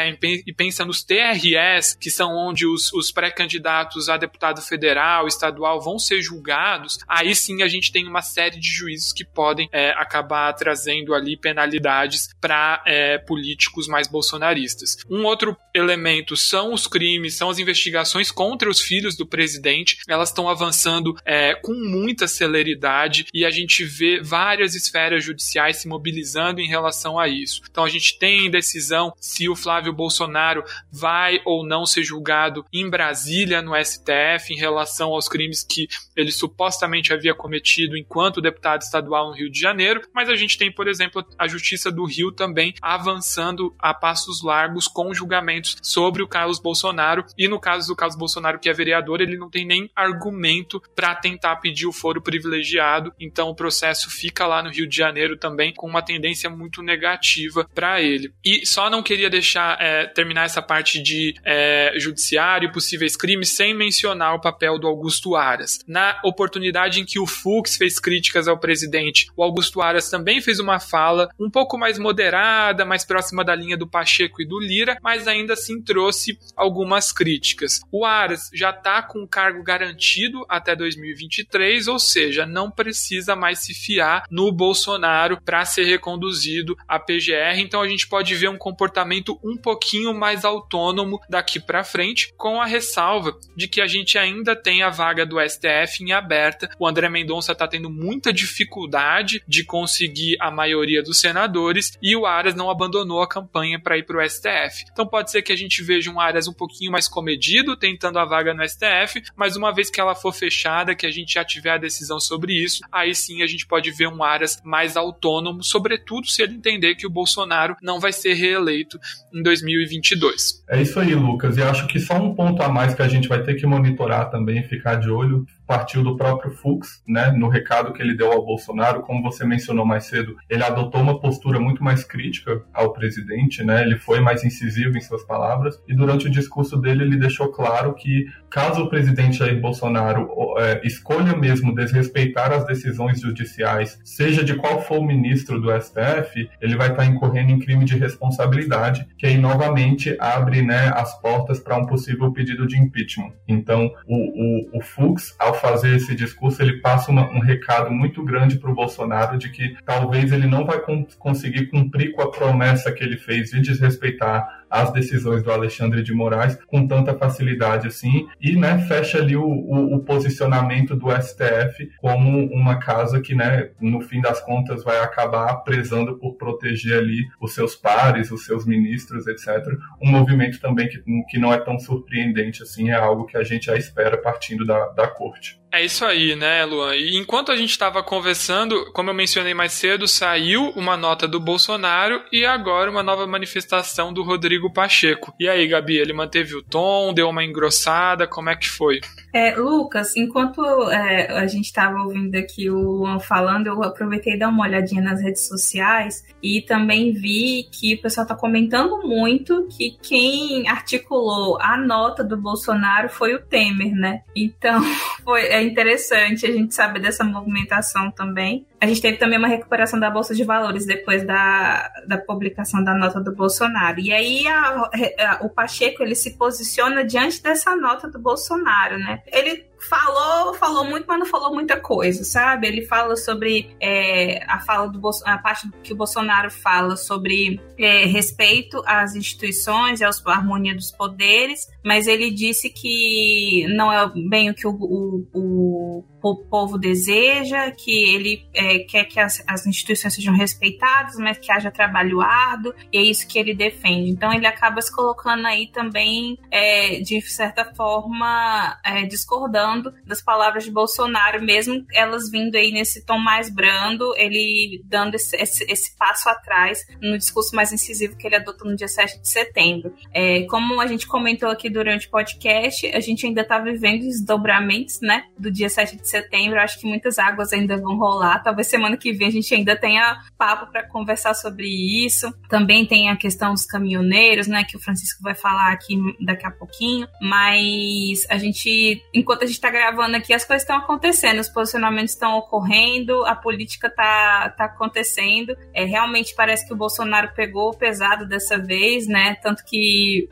e pensa nos TRS, que são onde os, os pré-candidatos a deputado federal, estadual vão ser julgados, aí sim a gente tem uma série de juízos que podem é, acabar trazendo ali penalidades para é, políticos mais bolsonaristas. Um outro elemento são os crimes, são as investigações contra os filhos do presidente. Elas estão avançando é, com muita celeridade e a gente vê várias esferas judiciais se mobilizando em relação a isso. Então a gente tem decisão se o Flávio Bolsonaro vai ou não ser julgado em Brasília, no STF, em relação aos crimes que ele supostamente havia cometido enquanto deputado estadual no Rio de Janeiro. Mas a gente tem, por exemplo, a Justiça do Rio também avançando a passos largos com julgamentos sobre o Carlos Bolsonaro. E no caso do Carlos Bolsonaro, que é vereador, ele não tem nem argumento para tentar pedir o foro privilegiado. Então o processo fica lá no Rio de Janeiro também com uma tendência muito negativa para ele. E só não queria deixar é, terminar essa parte de é, judiciário e possíveis crimes sem mencionar o papel do Augusto Aras. Na oportunidade em que o Fux fez críticas ao presidente, o Augusto Aras também fez uma fala um pouco mais moderada, mais próxima da linha do Pacheco e do Lira, mas ainda assim trouxe algumas críticas. O Aras já está com o cargo garantido até 2023, ou seja, não precisa mais se fiar no Bolsonaro para ser reconduzido à PGR, então a gente pode ver um comportamento um pouquinho mais autônomo daqui para frente, com a ressalva de que a gente ainda tem a vaga do STF em aberta. O André Mendonça está tendo muita dificuldade de conseguir a maioria dos senadores e o Aras não abandonou a campanha para ir para o STF. Então pode ser que a gente veja um Aras um pouquinho mais comedido, tentando a vaga no STF, mas uma vez que ela for fechada, que a gente já tiver a decisão sobre isso, aí sim a gente pode ver um Aras mais autônomo, sobretudo se ele entender que o Bolsonaro não vai ser reeleito em 2022. É isso aí, Lucas. E acho que só um ponto a mais que a gente vai ter que monitorar também, ficar de olho, partiu do próprio Fux, né, no recado que ele deu ao Bolsonaro, como você mencionou mais cedo, ele adotou uma postura muito mais crítica ao presidente, né, ele foi mais incisivo em suas palavras, e durante o discurso dele ele deixou claro que caso o presidente Jair Bolsonaro é, escolha mesmo desrespeitar as decisões judiciais, seja de qual for o ministro do STF, ele vai estar incorrendo em crime de responsabilidade, que aí novamente abre né, as portas para um possível pedido de impeachment. Então, o, o, o Fux, ao fazer esse discurso, ele passa uma, um recado muito grande para o Bolsonaro de que talvez ele não vai conseguir cumprir com a promessa que ele fez de desrespeitar as decisões do Alexandre de Moraes com tanta facilidade assim e né, fecha ali o, o, o, posicionamento do STF como uma casa que né, no fim das contas vai acabar prezando por proteger ali os seus pares, os seus ministros, etc. Um movimento também que, que não é tão surpreendente assim, é algo que a gente já espera partindo da, da corte. É isso aí, né, Luan? E enquanto a gente estava conversando, como eu mencionei mais cedo, saiu uma nota do Bolsonaro e agora uma nova manifestação do Rodrigo Pacheco. E aí, Gabi, ele manteve o tom, deu uma engrossada, como é que foi? É, Lucas, enquanto é, a gente estava ouvindo aqui o Luan falando, eu aproveitei dar uma olhadinha nas redes sociais e também vi que o pessoal está comentando muito que quem articulou a nota do Bolsonaro foi o Temer, né? Então, foi, é interessante a gente saber dessa movimentação também. A gente teve também uma recuperação da Bolsa de Valores depois da, da publicação da nota do Bolsonaro. E aí a, a, o Pacheco ele se posiciona diante dessa nota do Bolsonaro, né? Ele falou, falou muito, mas não falou muita coisa, sabe? Ele fala sobre é, a fala do a parte que o Bolsonaro fala sobre é, respeito às instituições e à harmonia dos poderes, mas ele disse que não é bem o que o, o, o o povo deseja, que ele é, quer que as, as, instituições sejam respeitadas, mas que haja trabalho árduo, e é isso que ele defende. Então ele acaba se colocando aí também, é, de certa forma, é, discordando das palavras de Bolsonaro, mesmo elas vindo aí nesse tom mais brando, ele dando esse, esse, esse passo atrás no discurso mais incisivo que ele adotou no dia 7 de setembro. É, como a gente comentou aqui durante o podcast, a gente ainda está vivendo os desdobramentos né, do dia 7 de setembro. Acho que muitas águas ainda vão rolar. Talvez semana que vem a gente ainda tenha papo para conversar sobre isso. Também tem a questão dos caminhoneiros, né, que o Francisco vai falar aqui daqui a pouquinho. Mas a gente, enquanto a gente está gravando aqui, as coisas estão acontecendo, os posicionamentos estão ocorrendo, a política está tá acontecendo. É, realmente parece que o Bolsonaro pegou pesado dessa vez, né? Tanto que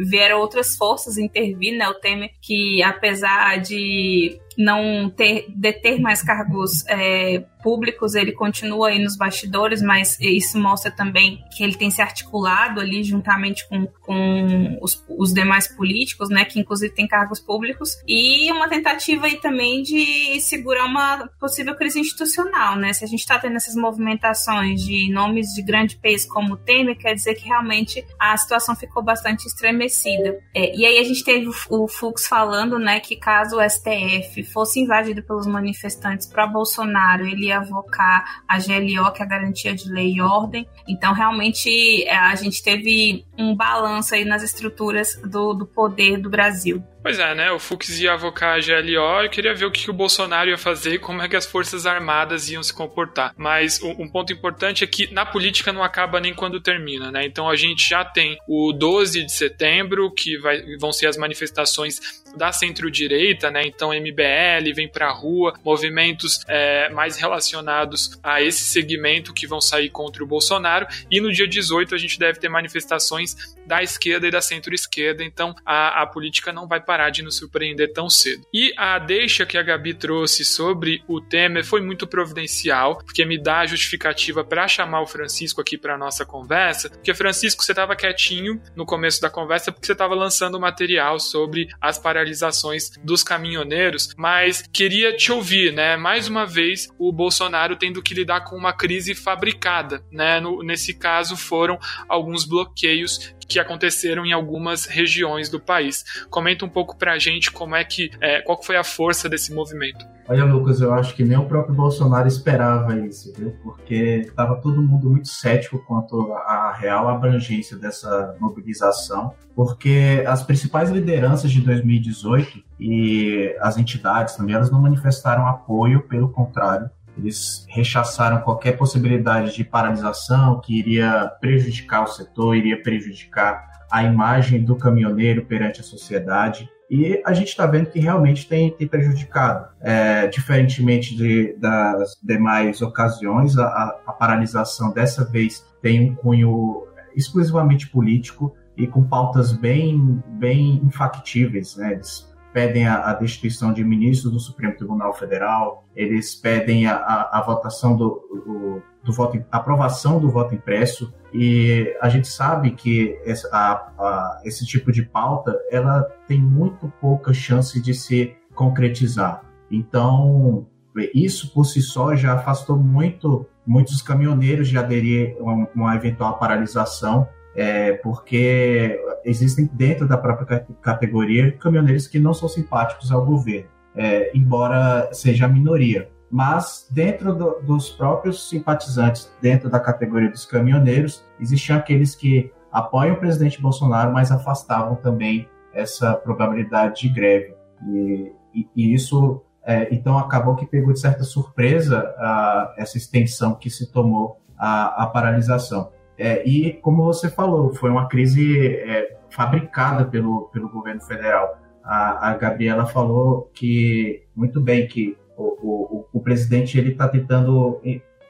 vieram outras forças intervir, né? O Temer, que apesar de não ter deter mais cargos é, públicos, ele continua aí nos bastidores, mas isso mostra também que ele tem se articulado ali juntamente com, com os, os demais políticos, né, que inclusive tem cargos públicos, e uma tentativa aí também de segurar uma possível crise institucional, né? Se a gente está tendo essas movimentações de nomes de grande peso como o Temer, quer dizer que realmente a situação ficou bastante estremecida. É, e aí a gente teve o, o Fux falando, né, que caso o STF fosse invadido pelos manifestantes para Bolsonaro, ele avocar a GLO, que é a Garantia de Lei e Ordem. Então, realmente, é, a gente teve um balanço aí nas estruturas do, do poder do Brasil. Pois é, né? O Fux ia avocar a GLO, eu queria ver o que o Bolsonaro ia fazer e como é que as Forças Armadas iam se comportar. Mas um ponto importante é que na política não acaba nem quando termina, né? Então a gente já tem o 12 de setembro, que vai, vão ser as manifestações da centro-direita, né? Então MBL vem pra rua, movimentos é, mais relacionados a esse segmento que vão sair contra o Bolsonaro. E no dia 18 a gente deve ter manifestações da esquerda e da centro-esquerda. Então a, a política não vai parar de nos surpreender tão cedo. E a deixa que a Gabi trouxe sobre o Temer foi muito providencial, porque me dá a justificativa para chamar o Francisco aqui para nossa conversa, porque Francisco, você estava quietinho no começo da conversa porque você estava lançando material sobre as paralisações dos caminhoneiros, mas queria te ouvir, né? Mais uma vez, o Bolsonaro tendo que lidar com uma crise fabricada, né? No, nesse caso, foram alguns bloqueios que aconteceram em algumas regiões do país. Comenta um pouco pra gente como é que é, qual foi a força desse movimento. Olha, Lucas, eu acho que nem o próprio Bolsonaro esperava isso, viu? Porque estava todo mundo muito cético quanto à real abrangência dessa mobilização, porque as principais lideranças de 2018 e as entidades também, elas não manifestaram apoio, pelo contrário, eles rechaçaram qualquer possibilidade de paralisação que iria prejudicar o setor, iria prejudicar a imagem do caminhoneiro perante a sociedade. E a gente está vendo que realmente tem, tem prejudicado. É, diferentemente de, das demais ocasiões, a, a paralisação dessa vez tem um cunho exclusivamente político e com pautas bem, bem infactíveis. Né? Eles pedem a, a, destituição de ministros do Supremo Tribunal Federal, eles pedem a, a, a votação do, do, do, voto, aprovação do voto impresso, e a gente sabe que essa, esse tipo de pauta ela tem muito pouca chance de se concretizar. Então, isso por si só já afastou muito muitos caminhoneiros de aderir a uma eventual paralisação é, porque existem dentro da própria categoria caminhoneiros que não são simpáticos ao governo, é, embora seja a minoria. Mas dentro do, dos próprios simpatizantes, dentro da categoria dos caminhoneiros, existiam aqueles que apoiam o presidente Bolsonaro, mas afastavam também essa probabilidade de greve. E, e, e isso, é, então, acabou que pegou de certa surpresa a, essa extensão que se tomou a, a paralisação. É, e, como você falou, foi uma crise é, fabricada pelo, pelo governo federal. A, a Gabriela falou que, muito bem, que o, o, o presidente ele está tentando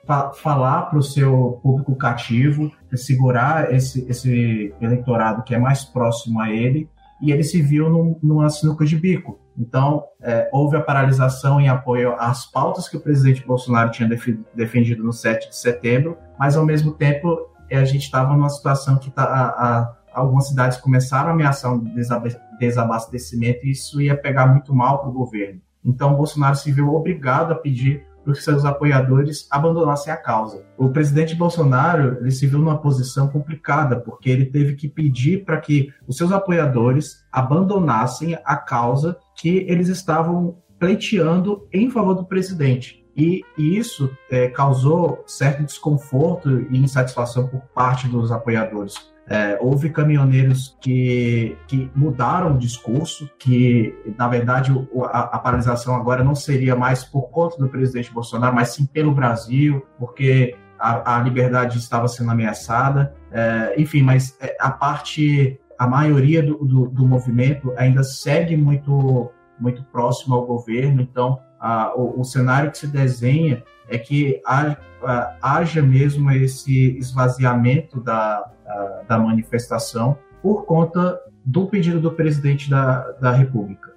fa falar para o seu público cativo, segurar esse, esse eleitorado que é mais próximo a ele, e ele se viu num, numa sinuca de bico. Então, é, houve a paralisação em apoio às pautas que o presidente Bolsonaro tinha defendido no 7 de setembro, mas, ao mesmo tempo, a gente estava numa situação que tá, a, a, algumas cidades começaram a ameaçar um desabastecimento e isso ia pegar muito mal para o governo. Então, Bolsonaro se viu obrigado a pedir para os seus apoiadores abandonassem a causa. O presidente Bolsonaro ele se viu numa posição complicada, porque ele teve que pedir para que os seus apoiadores abandonassem a causa que eles estavam pleiteando em favor do presidente. E, e isso é, causou certo desconforto e insatisfação por parte dos apoiadores. É, houve caminhoneiros que, que mudaram o discurso, que, na verdade, a, a, paralisação agora não seria mais por conta do presidente Bolsonaro, mas sim pelo Brasil, porque a, a liberdade estava sendo ameaçada. É, enfim, mas é, a parte, a maioria do, do, do, movimento ainda segue muito, muito próximo ao governo, então a, o, o cenário que se desenha é que haja mesmo esse esvaziamento da, da manifestação por conta do pedido do presidente da, da República.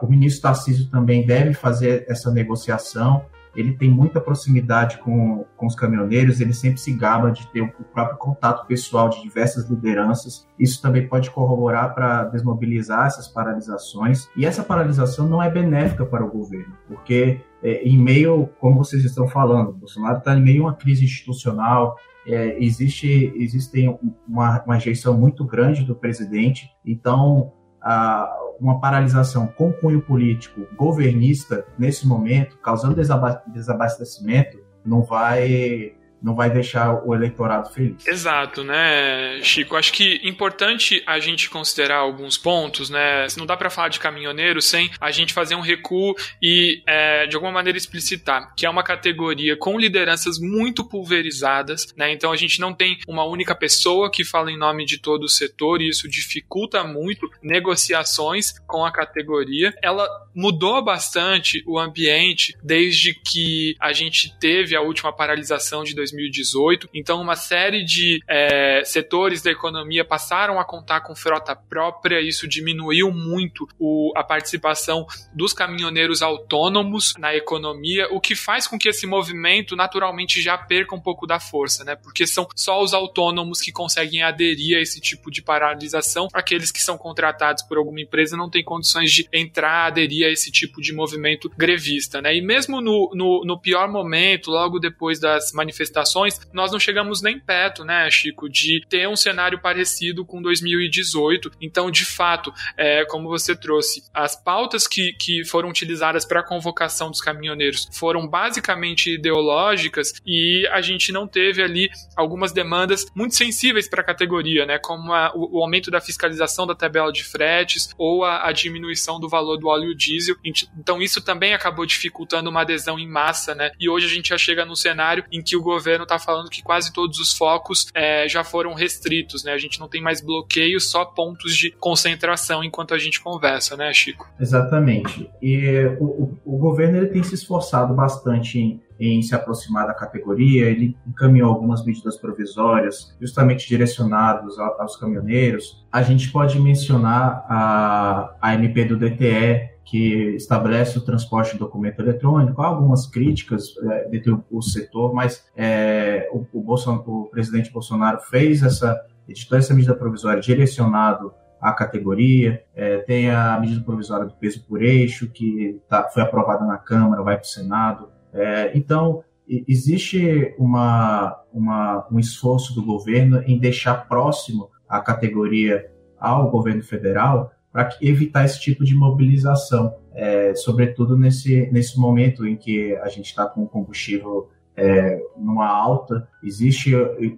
O ministro Tarcísio também deve fazer essa negociação. Ele tem muita proximidade com, com os caminhoneiros, ele sempre se gaba de ter o próprio contato pessoal de diversas lideranças. Isso também pode corroborar para desmobilizar essas paralisações. E essa paralisação não é benéfica para o governo, porque é, em meio, como vocês estão falando, Bolsonaro está em meio a uma crise institucional, é, existe existem uma, uma rejeição muito grande do presidente, então a, uma paralisação com cunho político governista nesse momento, causando desabastecimento, não vai não vai deixar o eleitorado feliz. Exato, né, Chico? Acho que é importante a gente considerar alguns pontos, né? Não dá para falar de caminhoneiro sem a gente fazer um recuo e, é, de alguma maneira, explicitar que é uma categoria com lideranças muito pulverizadas, né? Então a gente não tem uma única pessoa que fala em nome de todo o setor e isso dificulta muito negociações com a categoria. Ela mudou bastante o ambiente desde que a gente teve a última paralisação de 2018. Então, uma série de é, setores da economia passaram a contar com frota própria. Isso diminuiu muito o, a participação dos caminhoneiros autônomos na economia, o que faz com que esse movimento naturalmente já perca um pouco da força, né? Porque são só os autônomos que conseguem aderir a esse tipo de paralisação. Aqueles que são contratados por alguma empresa não têm condições de entrar, aderir a esse tipo de movimento grevista, né? E mesmo no, no, no pior momento, logo depois das manifestações manifestações, nós não chegamos nem perto, né, Chico, de ter um cenário parecido com 2018. Então, de fato, é, como você trouxe, as pautas que, que foram utilizadas para a convocação dos caminhoneiros foram basicamente ideológicas e a gente não teve ali algumas demandas muito sensíveis para a categoria, né, como a, o, o, aumento da fiscalização da tabela de fretes ou a, a diminuição do valor do óleo diesel. Então, isso também acabou dificultando uma adesão em massa, né? E hoje a gente já chega num cenário em que o governo governo está falando que quase todos os focos é, já foram restritos, né? A gente não tem mais bloqueio, só pontos de concentração enquanto a gente conversa, né, Chico? Exatamente. E o, o, o governo ele tem se esforçado bastante em em se aproximar da categoria, ele encaminhou algumas medidas provisórias justamente direcionadas aos caminhoneiros. A gente pode mencionar a, a MP do DTE, que estabelece o transporte de documento eletrônico. Há algumas críticas é, dentro do setor, mas é, o, o, o, presidente Bolsonaro fez essa, editou essa medida provisória direcionado à categoria. É, tem a medida provisória do peso por eixo, que tá, foi aprovada na Câmara, vai para o Senado. É, então, existe uma, uma, um esforço do governo em deixar próximo a categoria ao governo federal para evitar esse tipo de mobilização, é, sobretudo nesse, nesse momento em que a gente está com o combustível é, numa alta, existe,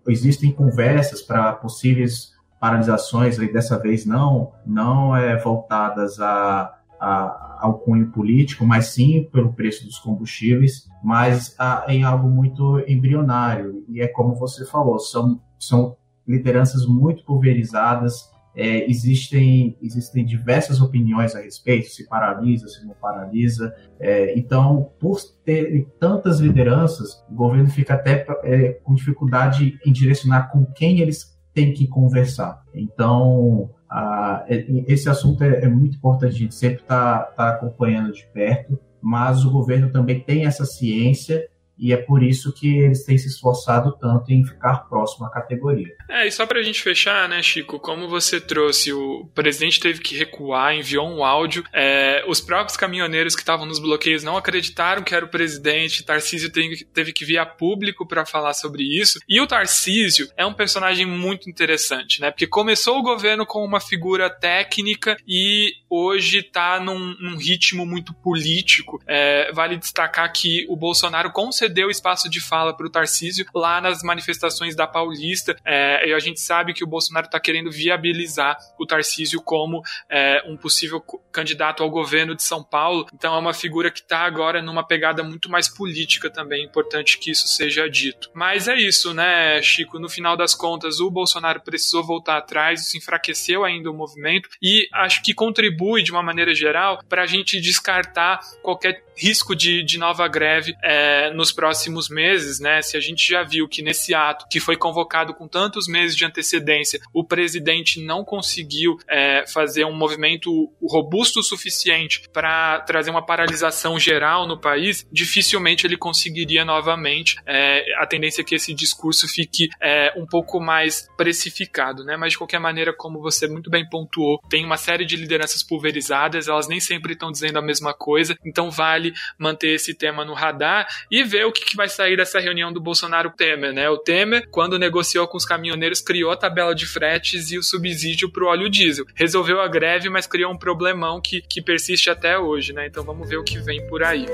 existem conversas para possíveis paralisações, e dessa vez não, não é, voltadas a, a, ao cunho político, mas sim pelo preço dos combustíveis, mas a, em algo muito embrionário. E é como você falou, são, são lideranças muito pulverizadas, é, existem, existem diversas opiniões a respeito, se paralisa, se não paralisa. É, então, por ter tantas lideranças, o governo fica até é, com dificuldade em direcionar com quem eles têm que conversar. Então, a, é, esse assunto é, é, muito importante, a gente sempre está tá acompanhando de perto, mas o governo também tem essa ciência e é por isso que eles têm se esforçado tanto em ficar próximo à categoria. É, e só para a gente fechar, né, Chico, como você trouxe, o presidente teve que recuar, enviou um áudio, é, os próprios caminhoneiros que estavam nos bloqueios não acreditaram que era o presidente, Tarcísio teve, que vir a público para falar sobre isso, e o Tarcísio é um personagem muito interessante, né, porque começou o governo com uma figura técnica e hoje está num, num, ritmo muito político. É, vale destacar que o Bolsonaro concedeu espaço de fala para o Tarcísio lá nas manifestações da Paulista. É, e a gente sabe que o Bolsonaro está querendo viabilizar o Tarcísio como é, um possível candidato ao governo de São Paulo. Então é uma figura que está agora numa pegada muito mais política também. É importante que isso seja dito. Mas é isso, né, Chico? No final das contas, o Bolsonaro precisou voltar atrás, isso enfraqueceu ainda o movimento e acho que contribui de uma maneira geral para a gente descartar qualquer risco de, de nova greve é, nos próximos meses, né? Se a gente já viu que nesse ato que foi convocado com tantos meses de antecedência, o presidente não conseguiu é, fazer um movimento robusto o suficiente para trazer uma paralisação geral no país, dificilmente ele conseguiria novamente. É, a tendência é que esse discurso fique é, um pouco mais precificado, né? Mas de qualquer maneira, como você muito bem pontuou, tem uma série de lideranças pulverizadas, elas nem sempre estão dizendo a mesma coisa, então vale manter esse tema no radar e ver o que, que vai sair dessa reunião do Bolsonaro-Temer, né? O Temer, quando negociou com os caminhoneiros, criou a tabela de fretes e o subsídio para o óleo diesel. Resolveu a greve, mas criou um problemão que, que persiste até hoje, né? Então vamos ver o que vem por aí.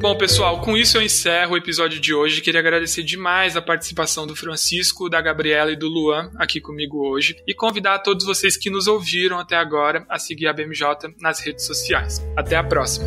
Bom, pessoal, com isso eu encerro o episódio de hoje. Queria agradecer demais a participação do Francisco, da Gabriela e do Luan aqui comigo hoje e convidar a todos vocês que nos ouviram até agora a seguir a BMJ nas redes sociais. Até a próxima.